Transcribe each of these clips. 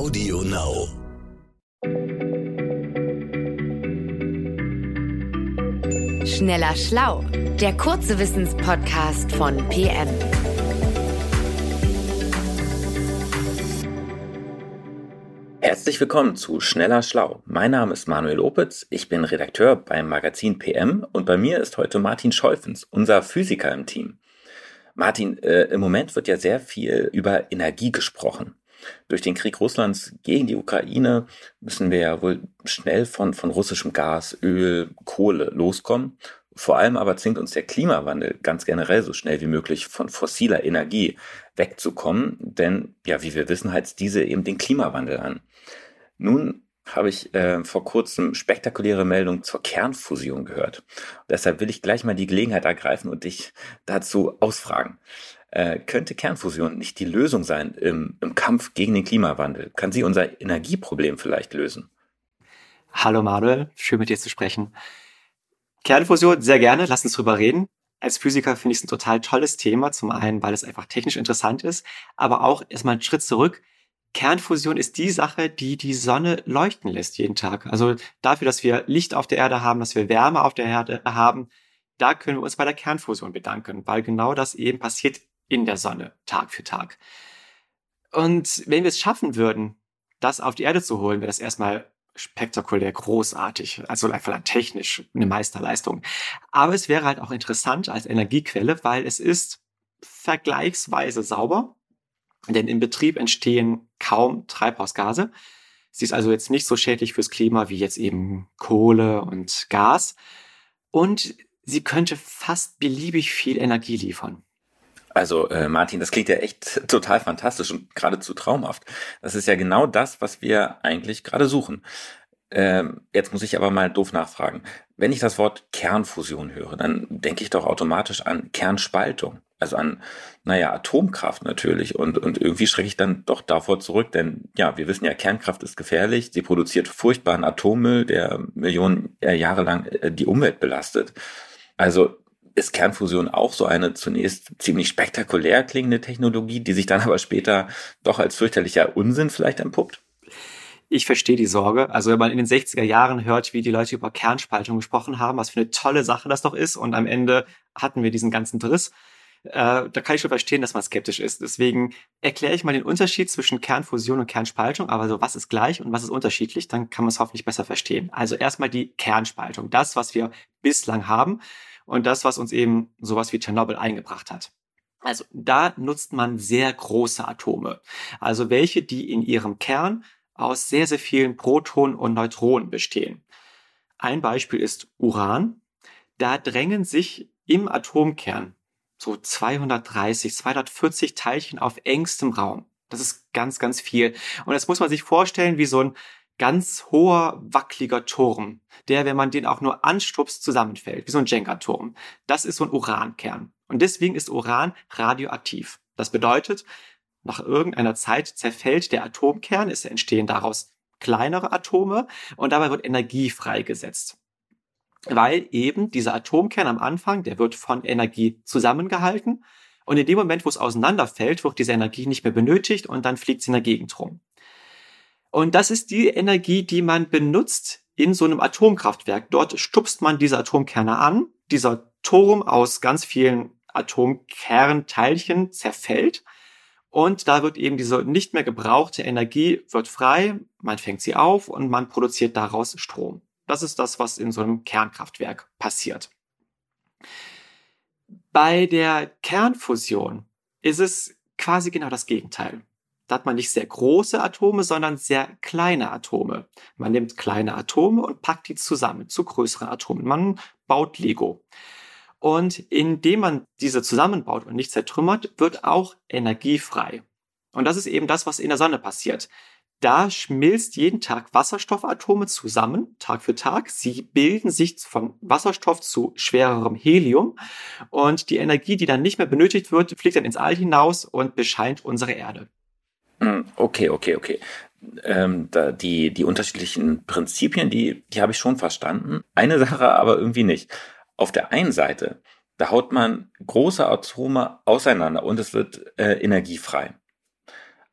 Audio Now. Schneller Schlau, der kurze Wissenspodcast von PM. Herzlich willkommen zu Schneller Schlau. Mein Name ist Manuel Opitz, ich bin Redakteur beim Magazin PM und bei mir ist heute Martin Scholfens, unser Physiker im Team. Martin, äh, im Moment wird ja sehr viel über Energie gesprochen. Durch den Krieg Russlands gegen die Ukraine müssen wir ja wohl schnell von, von russischem Gas, Öl, Kohle loskommen. Vor allem aber zwingt uns der Klimawandel ganz generell so schnell wie möglich von fossiler Energie wegzukommen, denn ja, wie wir wissen, heizt diese eben den Klimawandel an. Nun habe ich äh, vor kurzem spektakuläre Meldungen zur Kernfusion gehört. Deshalb will ich gleich mal die Gelegenheit ergreifen und dich dazu ausfragen. Äh, könnte Kernfusion nicht die Lösung sein im, im Kampf gegen den Klimawandel? Kann sie unser Energieproblem vielleicht lösen? Hallo Manuel, schön mit dir zu sprechen. Kernfusion, sehr gerne, lass uns drüber reden. Als Physiker finde ich es ein total tolles Thema. Zum einen, weil es einfach technisch interessant ist, aber auch erstmal einen Schritt zurück. Kernfusion ist die Sache, die die Sonne leuchten lässt jeden Tag. Also dafür, dass wir Licht auf der Erde haben, dass wir Wärme auf der Erde haben, da können wir uns bei der Kernfusion bedanken, weil genau das eben passiert in der Sonne, Tag für Tag. Und wenn wir es schaffen würden, das auf die Erde zu holen, wäre das erstmal spektakulär großartig, also einfach technisch eine Meisterleistung. Aber es wäre halt auch interessant als Energiequelle, weil es ist vergleichsweise sauber, denn im Betrieb entstehen kaum Treibhausgase. Sie ist also jetzt nicht so schädlich fürs Klima wie jetzt eben Kohle und Gas. Und sie könnte fast beliebig viel Energie liefern. Also äh, Martin, das klingt ja echt total fantastisch und geradezu traumhaft. Das ist ja genau das, was wir eigentlich gerade suchen. Ähm, jetzt muss ich aber mal doof nachfragen. Wenn ich das Wort Kernfusion höre, dann denke ich doch automatisch an Kernspaltung. Also an, naja, Atomkraft natürlich. Und, und irgendwie schrecke ich dann doch davor zurück, denn ja, wir wissen ja, Kernkraft ist gefährlich. Sie produziert furchtbaren Atommüll, der Millionen Jahre lang äh, die Umwelt belastet. Also ist Kernfusion auch so eine zunächst ziemlich spektakulär klingende Technologie, die sich dann aber später doch als fürchterlicher Unsinn vielleicht entpuppt? Ich verstehe die Sorge. Also wenn man in den 60er Jahren hört, wie die Leute über Kernspaltung gesprochen haben, was für eine tolle Sache das doch ist, und am Ende hatten wir diesen ganzen Driss, äh, da kann ich schon verstehen, dass man skeptisch ist. Deswegen erkläre ich mal den Unterschied zwischen Kernfusion und Kernspaltung, aber so was ist gleich und was ist unterschiedlich, dann kann man es hoffentlich besser verstehen. Also erstmal die Kernspaltung, das, was wir bislang haben und das, was uns eben sowas wie Tschernobyl eingebracht hat. Also da nutzt man sehr große Atome, also welche, die in ihrem Kern aus sehr, sehr vielen Protonen und Neutronen bestehen. Ein Beispiel ist Uran. Da drängen sich im Atomkern so 230, 240 Teilchen auf engstem Raum. Das ist ganz, ganz viel. Und das muss man sich vorstellen wie so ein ganz hoher, wackeliger Turm, der, wenn man den auch nur anstupst, zusammenfällt, wie so ein Jenga-Turm. Das ist so ein Urankern. Und deswegen ist Uran radioaktiv. Das bedeutet, nach irgendeiner Zeit zerfällt der Atomkern, es entstehen daraus kleinere Atome und dabei wird Energie freigesetzt. Weil eben dieser Atomkern am Anfang, der wird von Energie zusammengehalten und in dem Moment, wo es auseinanderfällt, wird diese Energie nicht mehr benötigt und dann fliegt sie in der Gegend rum. Und das ist die Energie, die man benutzt in so einem Atomkraftwerk. Dort stupst man diese Atomkerne an. Dieser Turm aus ganz vielen Atomkernteilchen zerfällt. Und da wird eben diese nicht mehr gebrauchte Energie wird frei, man fängt sie auf und man produziert daraus Strom. Das ist das, was in so einem Kernkraftwerk passiert. Bei der Kernfusion ist es quasi genau das Gegenteil. Da hat man nicht sehr große Atome, sondern sehr kleine Atome. Man nimmt kleine Atome und packt die zusammen zu größeren Atomen. Man baut Lego. Und indem man diese zusammenbaut und nicht zertrümmert, wird auch Energie frei. Und das ist eben das, was in der Sonne passiert. Da schmilzt jeden Tag Wasserstoffatome zusammen, Tag für Tag. Sie bilden sich von Wasserstoff zu schwererem Helium. Und die Energie, die dann nicht mehr benötigt wird, fliegt dann ins All hinaus und bescheint unsere Erde. Hm, okay, okay, okay. Ähm, die, die unterschiedlichen Prinzipien, die, die habe ich schon verstanden. Eine Sache aber irgendwie nicht. Auf der einen Seite, da haut man große Atome auseinander und es wird äh, energiefrei.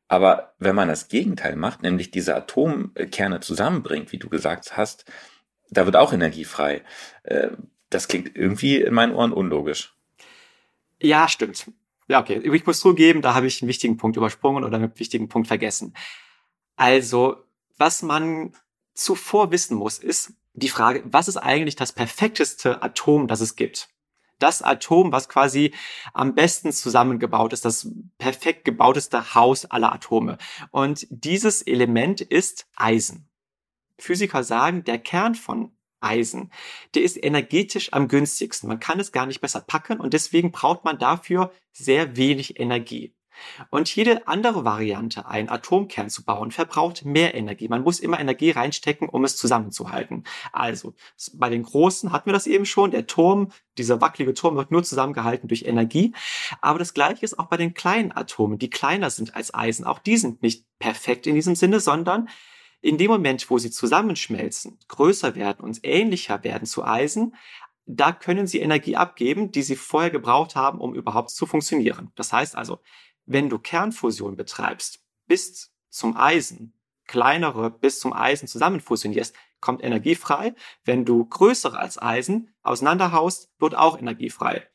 Aber wenn man das Gegenteil macht, nämlich diese Atomkerne zusammenbringt, wie du gesagt hast, da wird auch Energie frei. Äh, das klingt irgendwie in meinen Ohren unlogisch. Ja, stimmt. Ja, okay. Ich muss zugeben, da habe ich einen wichtigen Punkt übersprungen oder einen wichtigen Punkt vergessen. Also, was man zuvor wissen muss, ist die Frage, was ist eigentlich das perfekteste Atom, das es gibt? Das Atom, was quasi am besten zusammengebaut ist, das perfekt gebauteste Haus aller Atome. Und dieses Element ist Eisen. Physiker sagen, der Kern von Eisen, der ist energetisch am günstigsten. Man kann es gar nicht besser packen und deswegen braucht man dafür sehr wenig Energie. Und jede andere Variante, einen Atomkern zu bauen, verbraucht mehr Energie. Man muss immer Energie reinstecken, um es zusammenzuhalten. Also, bei den Großen hatten wir das eben schon. Der Turm, dieser wackelige Turm wird nur zusammengehalten durch Energie. Aber das Gleiche ist auch bei den kleinen Atomen, die kleiner sind als Eisen. Auch die sind nicht perfekt in diesem Sinne, sondern in dem Moment, wo sie zusammenschmelzen, größer werden und ähnlicher werden zu Eisen, da können sie Energie abgeben, die sie vorher gebraucht haben, um überhaupt zu funktionieren. Das heißt also, wenn du Kernfusion betreibst, bis zum Eisen, kleinere bis zum Eisen zusammenfusionierst, kommt Energie frei. Wenn du größere als Eisen auseinanderhaust, wird auch Energie frei.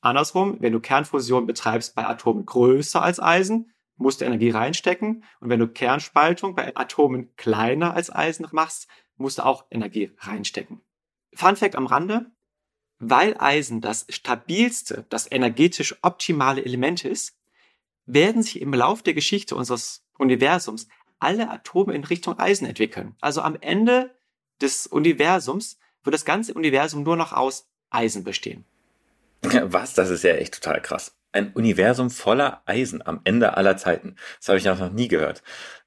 Andersrum, wenn du Kernfusion betreibst bei Atomen größer als Eisen, musst du Energie reinstecken. Und wenn du Kernspaltung bei Atomen kleiner als Eisen machst, musst du auch Energie reinstecken. Fun Fact am Rande. Weil Eisen das stabilste, das energetisch optimale Element ist, werden sich im Lauf der Geschichte unseres Universums alle Atome in Richtung Eisen entwickeln. Also am Ende des Universums wird das ganze Universum nur noch aus Eisen bestehen. Was? Das ist ja echt total krass ein Universum voller Eisen am Ende aller Zeiten. Das habe ich noch nie gehört.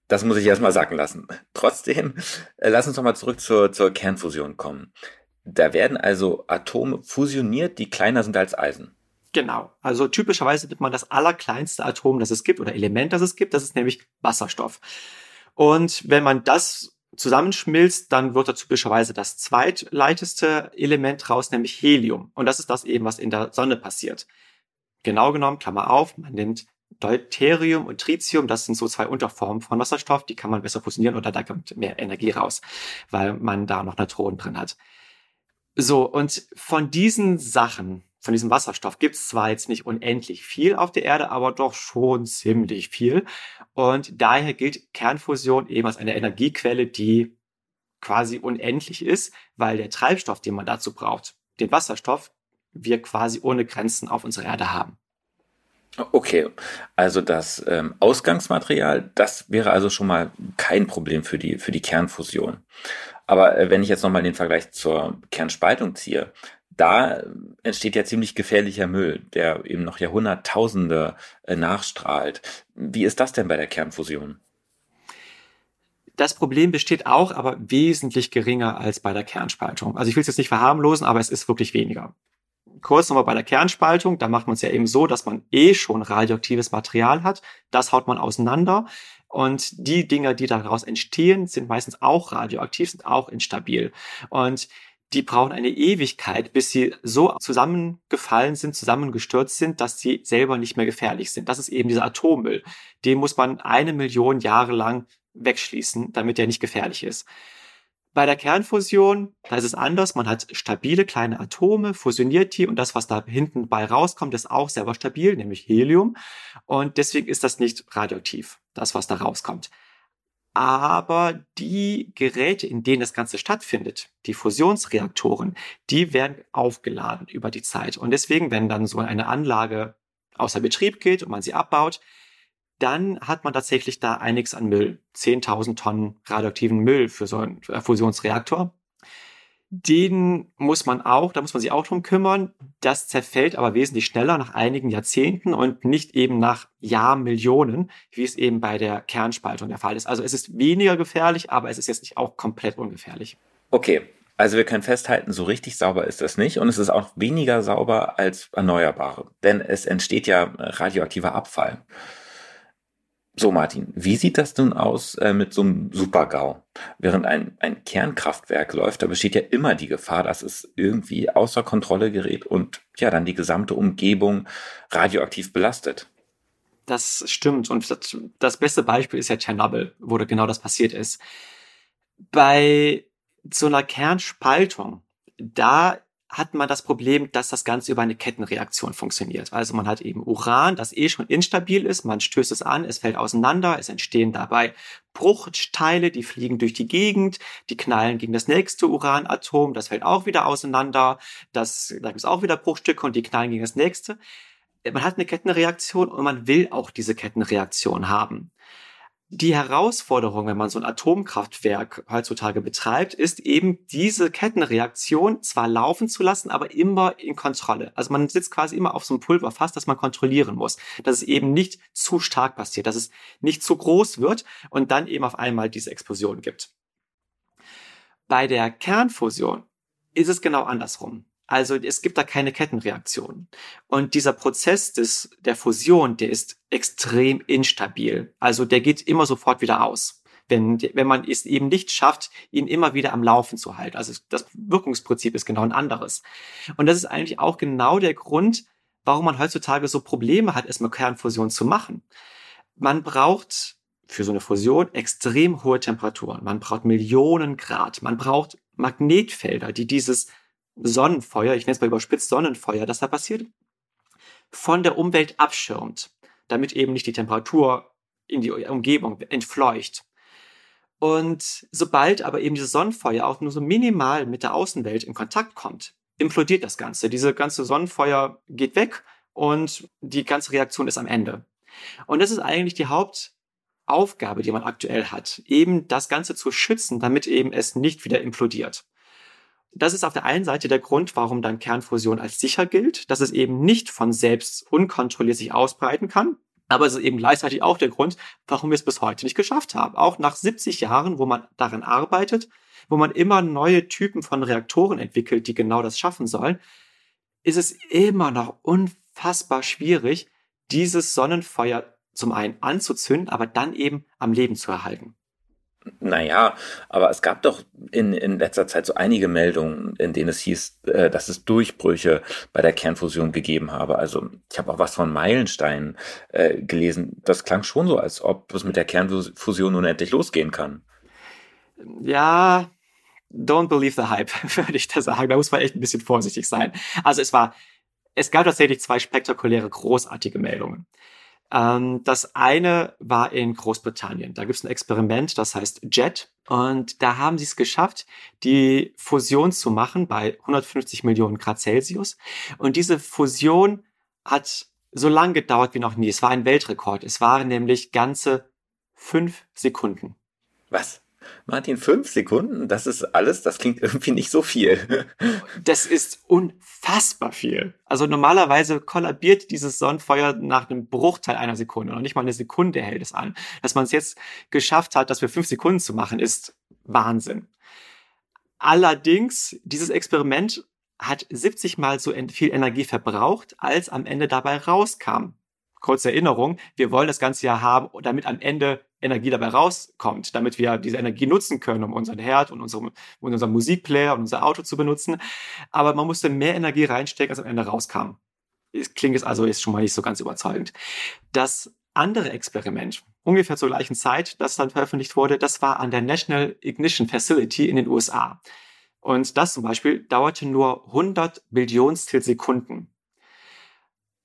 Das muss ich erstmal sagen lassen. Trotzdem, äh, lass uns doch mal zurück zur, zur Kernfusion kommen. Da werden also Atome fusioniert, die kleiner sind als Eisen. Genau. Also typischerweise nimmt man das allerkleinste Atom, das es gibt, oder Element, das es gibt, das ist nämlich Wasserstoff. Und wenn man das zusammenschmilzt, dann wird da typischerweise das zweitleiteste Element raus, nämlich Helium. Und das ist das eben, was in der Sonne passiert. Genau genommen, Klammer auf, man nimmt Deuterium und Tritium, das sind so zwei Unterformen von Wasserstoff, die kann man besser fusionieren oder da kommt mehr Energie raus, weil man da noch Neutronen drin hat. So, und von diesen Sachen, von diesem Wasserstoff gibt es zwar jetzt nicht unendlich viel auf der Erde, aber doch schon ziemlich viel. Und daher gilt Kernfusion eben als eine Energiequelle, die quasi unendlich ist, weil der Treibstoff, den man dazu braucht, den Wasserstoff, wir quasi ohne Grenzen auf unserer Erde haben. Okay, also das ähm, Ausgangsmaterial, das wäre also schon mal kein Problem für die, für die Kernfusion. Aber äh, wenn ich jetzt nochmal den Vergleich zur Kernspaltung ziehe, da entsteht ja ziemlich gefährlicher Müll, der eben noch Jahrhunderttausende äh, nachstrahlt. Wie ist das denn bei der Kernfusion? Das Problem besteht auch, aber wesentlich geringer als bei der Kernspaltung. Also ich will es jetzt nicht verharmlosen, aber es ist wirklich weniger kurz nochmal bei der Kernspaltung, da macht man es ja eben so, dass man eh schon radioaktives Material hat. Das haut man auseinander. Und die Dinger, die daraus entstehen, sind meistens auch radioaktiv, sind auch instabil. Und die brauchen eine Ewigkeit, bis sie so zusammengefallen sind, zusammengestürzt sind, dass sie selber nicht mehr gefährlich sind. Das ist eben dieser Atommüll. Den muss man eine Million Jahre lang wegschließen, damit er nicht gefährlich ist. Bei der Kernfusion, da ist es anders. Man hat stabile kleine Atome, fusioniert die und das, was da hinten bei rauskommt, ist auch selber stabil, nämlich Helium. Und deswegen ist das nicht radioaktiv, das, was da rauskommt. Aber die Geräte, in denen das Ganze stattfindet, die Fusionsreaktoren, die werden aufgeladen über die Zeit. Und deswegen, wenn dann so eine Anlage außer Betrieb geht und man sie abbaut, dann hat man tatsächlich da einiges an Müll. 10.000 Tonnen radioaktiven Müll für so einen Fusionsreaktor. Den muss man auch, da muss man sich auch drum kümmern. Das zerfällt aber wesentlich schneller nach einigen Jahrzehnten und nicht eben nach Jahrmillionen, wie es eben bei der Kernspaltung der Fall ist. Also es ist weniger gefährlich, aber es ist jetzt nicht auch komplett ungefährlich. Okay, also wir können festhalten, so richtig sauber ist das nicht und es ist auch weniger sauber als Erneuerbare, denn es entsteht ja radioaktiver Abfall. So, Martin, wie sieht das nun aus äh, mit so einem Super-GAU? Während ein, ein Kernkraftwerk läuft, da besteht ja immer die Gefahr, dass es irgendwie außer Kontrolle gerät und ja dann die gesamte Umgebung radioaktiv belastet. das stimmt. Und das, das beste Beispiel ist ja Tschernobyl, wo genau das passiert ist. Bei so einer Kernspaltung, da hat man das Problem, dass das Ganze über eine Kettenreaktion funktioniert. Also man hat eben Uran, das eh schon instabil ist, man stößt es an, es fällt auseinander, es entstehen dabei Bruchteile, die fliegen durch die Gegend, die knallen gegen das nächste Uranatom, das fällt auch wieder auseinander, das, da gibt es auch wieder Bruchstücke und die knallen gegen das nächste. Man hat eine Kettenreaktion und man will auch diese Kettenreaktion haben. Die Herausforderung, wenn man so ein Atomkraftwerk heutzutage betreibt, ist eben diese Kettenreaktion zwar laufen zu lassen, aber immer in Kontrolle. Also man sitzt quasi immer auf so einem Pulverfass, das man kontrollieren muss, dass es eben nicht zu stark passiert, dass es nicht zu groß wird und dann eben auf einmal diese Explosion gibt. Bei der Kernfusion ist es genau andersrum. Also es gibt da keine Kettenreaktion. Und dieser Prozess des, der Fusion, der ist extrem instabil. Also der geht immer sofort wieder aus. Wenn, wenn man es eben nicht schafft, ihn immer wieder am Laufen zu halten. Also das Wirkungsprinzip ist genau ein anderes. Und das ist eigentlich auch genau der Grund, warum man heutzutage so Probleme hat, erstmal Kernfusion zu machen. Man braucht für so eine Fusion extrem hohe Temperaturen. Man braucht Millionen Grad. Man braucht Magnetfelder, die dieses Sonnenfeuer, ich nenne es mal überspitzt Sonnenfeuer, das da passiert, von der Umwelt abschirmt, damit eben nicht die Temperatur in die Umgebung entfleucht. Und sobald aber eben dieses Sonnenfeuer auch nur so minimal mit der Außenwelt in Kontakt kommt, implodiert das Ganze. Diese ganze Sonnenfeuer geht weg und die ganze Reaktion ist am Ende. Und das ist eigentlich die Hauptaufgabe, die man aktuell hat, eben das Ganze zu schützen, damit eben es nicht wieder implodiert. Das ist auf der einen Seite der Grund, warum dann Kernfusion als sicher gilt, dass es eben nicht von selbst unkontrolliert sich ausbreiten kann. Aber es ist eben gleichzeitig auch der Grund, warum wir es bis heute nicht geschafft haben. Auch nach 70 Jahren, wo man daran arbeitet, wo man immer neue Typen von Reaktoren entwickelt, die genau das schaffen sollen, ist es immer noch unfassbar schwierig, dieses Sonnenfeuer zum einen anzuzünden, aber dann eben am Leben zu erhalten. Naja, aber es gab doch in, in letzter Zeit so einige Meldungen, in denen es hieß, äh, dass es Durchbrüche bei der Kernfusion gegeben habe. Also ich habe auch was von Meilensteinen äh, gelesen. Das klang schon so, als ob es mit der Kernfusion nun endlich losgehen kann. Ja, don't believe the hype, würde ich da sagen. Da muss man echt ein bisschen vorsichtig sein. Also es war, es gab tatsächlich zwei spektakuläre, großartige Meldungen. Ähm, das eine war in Großbritannien. Da gibt es ein Experiment, das heißt JET. Und da haben sie es geschafft, die Fusion zu machen bei 150 Millionen Grad Celsius. Und diese Fusion hat so lange gedauert wie noch nie. Es war ein Weltrekord. Es waren nämlich ganze fünf Sekunden. Was? Martin, fünf Sekunden, das ist alles, das klingt irgendwie nicht so viel. das ist unfassbar viel. Also normalerweise kollabiert dieses Sonnenfeuer nach einem Bruchteil einer Sekunde. Noch nicht mal eine Sekunde hält es an. Dass man es jetzt geschafft hat, das für fünf Sekunden zu machen, ist Wahnsinn. Allerdings, dieses Experiment hat 70 mal so viel Energie verbraucht, als am Ende dabei rauskam. Kurze Erinnerung, wir wollen das ganze ja haben, damit am Ende Energie dabei rauskommt, damit wir diese Energie nutzen können, um unseren Herd und unseren, und unseren Musikplayer und unser Auto zu benutzen. Aber man musste mehr Energie reinstecken, als am Ende rauskam. Es klingt es also ist schon mal nicht so ganz überzeugend. Das andere Experiment, ungefähr zur gleichen Zeit, das dann veröffentlicht wurde, das war an der National Ignition Facility in den USA. Und das zum Beispiel dauerte nur 100 Billionstel Sekunden.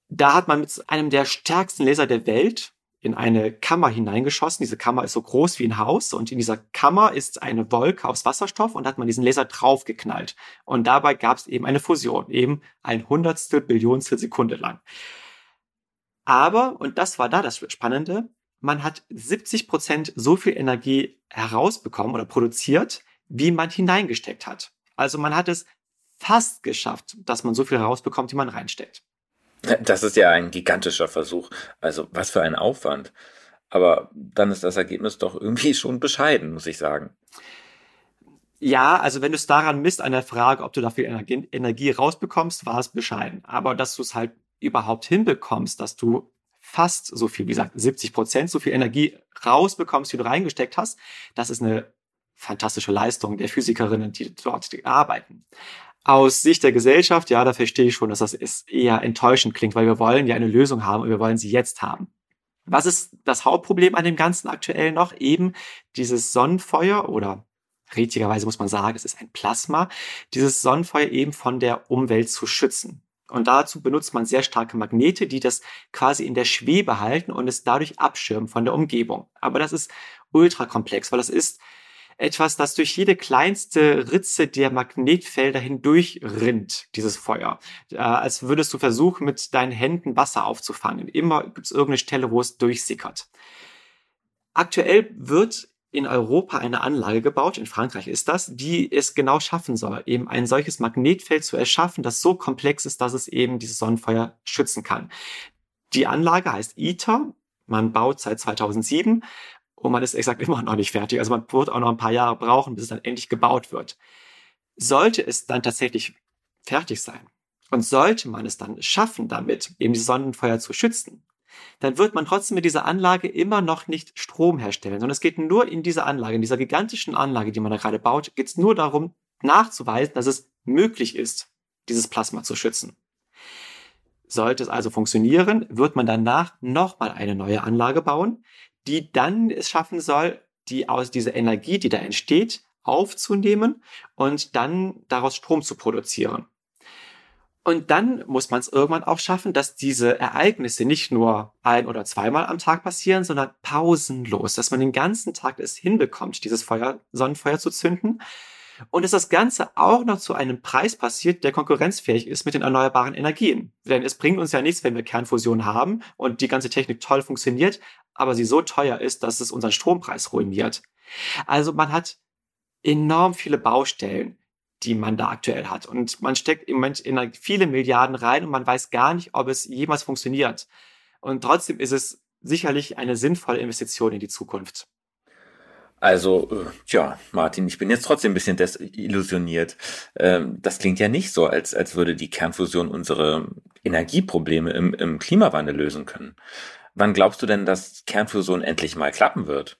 Da hat man mit einem der stärksten Laser der Welt in eine Kammer hineingeschossen. Diese Kammer ist so groß wie ein Haus und in dieser Kammer ist eine Wolke aus Wasserstoff und hat man diesen Laser draufgeknallt. Und dabei gab es eben eine Fusion, eben ein Hundertstel Billionstel Sekunde lang. Aber, und das war da das Spannende, man hat 70 Prozent so viel Energie herausbekommen oder produziert, wie man hineingesteckt hat. Also man hat es fast geschafft, dass man so viel herausbekommt, wie man reinsteckt. Das ist ja ein gigantischer Versuch. Also was für ein Aufwand. Aber dann ist das Ergebnis doch irgendwie schon bescheiden, muss ich sagen. Ja, also wenn du es daran misst, an der Frage, ob du dafür Energie, Energie rausbekommst, war es bescheiden. Aber dass du es halt überhaupt hinbekommst, dass du fast so viel, wie gesagt, 70 Prozent so viel Energie rausbekommst, wie du reingesteckt hast, das ist eine fantastische Leistung der Physikerinnen, die dort arbeiten. Aus Sicht der Gesellschaft, ja, da verstehe ich schon, dass das eher enttäuschend klingt, weil wir wollen ja eine Lösung haben und wir wollen sie jetzt haben. Was ist das Hauptproblem an dem Ganzen aktuell noch? Eben dieses Sonnenfeuer oder richtigerweise muss man sagen, es ist ein Plasma, dieses Sonnenfeuer eben von der Umwelt zu schützen. Und dazu benutzt man sehr starke Magnete, die das quasi in der Schwebe halten und es dadurch abschirmen von der Umgebung. Aber das ist ultra komplex, weil das ist etwas, das durch jede kleinste Ritze der Magnetfelder hindurch rinnt, dieses Feuer. Äh, als würdest du versuchen, mit deinen Händen Wasser aufzufangen. Immer gibt es irgendeine Stelle, wo es durchsickert. Aktuell wird in Europa eine Anlage gebaut, in Frankreich ist das, die es genau schaffen soll, eben ein solches Magnetfeld zu erschaffen, das so komplex ist, dass es eben dieses Sonnenfeuer schützen kann. Die Anlage heißt ITER, man baut seit 2007 und man ist exakt immer noch nicht fertig. Also man wird auch noch ein paar Jahre brauchen, bis es dann endlich gebaut wird. Sollte es dann tatsächlich fertig sein und sollte man es dann schaffen, damit eben die Sonnenfeuer zu schützen, dann wird man trotzdem mit dieser Anlage immer noch nicht Strom herstellen, sondern es geht nur in dieser Anlage, in dieser gigantischen Anlage, die man da gerade baut, geht es nur darum, nachzuweisen, dass es möglich ist, dieses Plasma zu schützen. Sollte es also funktionieren, wird man danach nochmal eine neue Anlage bauen, die dann es schaffen soll, die aus dieser Energie, die da entsteht, aufzunehmen und dann daraus Strom zu produzieren. Und dann muss man es irgendwann auch schaffen, dass diese Ereignisse nicht nur ein- oder zweimal am Tag passieren, sondern pausenlos, dass man den ganzen Tag es hinbekommt, dieses Feuer, Sonnenfeuer zu zünden. Und dass das Ganze auch noch zu einem Preis passiert, der konkurrenzfähig ist mit den erneuerbaren Energien. Denn es bringt uns ja nichts, wenn wir Kernfusion haben und die ganze Technik toll funktioniert, aber sie so teuer ist, dass es unseren Strompreis ruiniert. Also man hat enorm viele Baustellen die man da aktuell hat. Und man steckt im Moment in viele Milliarden rein und man weiß gar nicht, ob es jemals funktioniert. Und trotzdem ist es sicherlich eine sinnvolle Investition in die Zukunft. Also, äh, tja, Martin, ich bin jetzt trotzdem ein bisschen desillusioniert. Ähm, das klingt ja nicht so, als, als würde die Kernfusion unsere Energieprobleme im, im Klimawandel lösen können. Wann glaubst du denn, dass Kernfusion endlich mal klappen wird?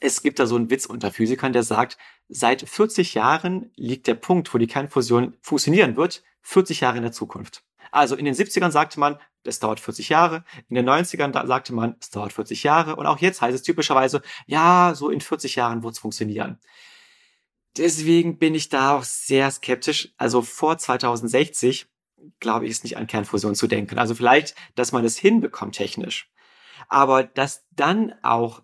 Es gibt da so einen Witz unter Physikern, der sagt, seit 40 Jahren liegt der Punkt, wo die Kernfusion funktionieren wird, 40 Jahre in der Zukunft. Also in den 70ern sagte man, das dauert 40 Jahre. In den 90ern sagte man, es dauert 40 Jahre. Und auch jetzt heißt es typischerweise, ja, so in 40 Jahren wird es funktionieren. Deswegen bin ich da auch sehr skeptisch. Also vor 2060 glaube ich, ist nicht an Kernfusion zu denken. Also vielleicht, dass man es hinbekommt technisch. Aber dass dann auch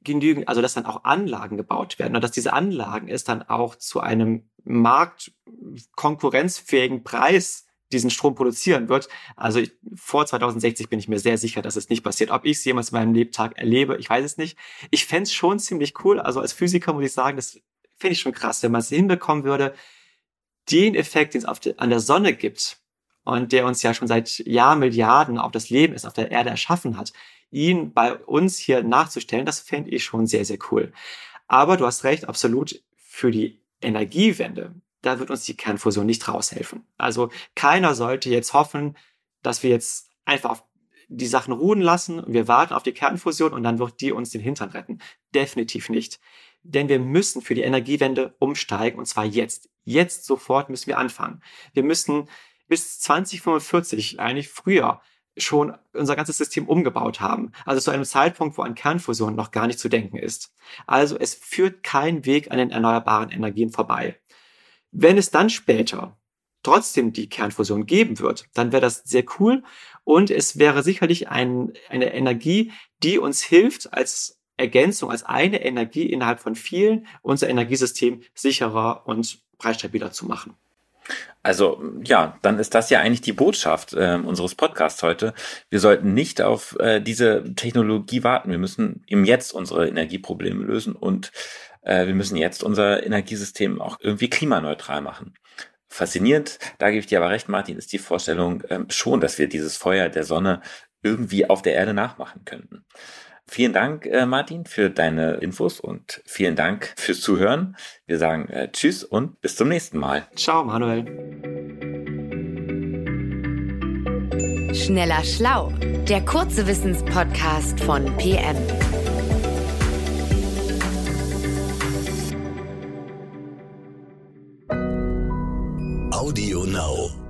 genügend, also dass dann auch Anlagen gebaut werden und dass diese Anlagen es dann auch zu einem marktkonkurrenzfähigen Preis diesen Strom produzieren wird. Also ich, vor 2060 bin ich mir sehr sicher, dass es nicht passiert. Ob ich es jemals in meinem Lebtag erlebe, ich weiß es nicht. Ich fände es schon ziemlich cool. Also als Physiker muss ich sagen, das finde ich schon krass, wenn man es hinbekommen würde, den Effekt, den es de, an der Sonne gibt und der uns ja schon seit Jahrmilliarden auf das Leben ist, auf der Erde erschaffen hat, ihn bei uns hier nachzustellen, das fände ich schon sehr, sehr cool. Aber du hast recht, absolut für die Energiewende, da wird uns die Kernfusion nicht raushelfen. Also keiner sollte jetzt hoffen, dass wir jetzt einfach die Sachen ruhen lassen und wir warten auf die Kernfusion und dann wird die uns den Hintern retten. Definitiv nicht. Denn wir müssen für die Energiewende umsteigen und zwar jetzt. Jetzt sofort müssen wir anfangen. Wir müssen bis 2045, eigentlich früher, schon unser ganzes System umgebaut haben. Also zu einem Zeitpunkt, wo an Kernfusion noch gar nicht zu denken ist. Also es führt kein Weg an den erneuerbaren Energien vorbei. Wenn es dann später trotzdem die Kernfusion geben wird, dann wäre das sehr cool und es wäre sicherlich ein, eine Energie, die uns hilft als Ergänzung, als eine Energie innerhalb von vielen unser Energiesystem sicherer und preisstabiler zu machen. Also ja, dann ist das ja eigentlich die Botschaft äh, unseres Podcasts heute. Wir sollten nicht auf äh, diese Technologie warten. Wir müssen im Jetzt unsere Energieprobleme lösen und äh, wir müssen jetzt unser Energiesystem auch irgendwie klimaneutral machen. Faszinierend, da gebe ich dir aber recht, Martin, ist die Vorstellung ähm, schon, dass wir dieses Feuer der Sonne irgendwie auf der Erde nachmachen könnten. Vielen Dank, äh, Martin, für deine Infos und vielen Dank fürs Zuhören. Wir sagen äh, Tschüss und bis zum nächsten Mal. Ciao, Manuel. Schneller Schlau, der kurze Wissenspodcast von PM. Audio Now.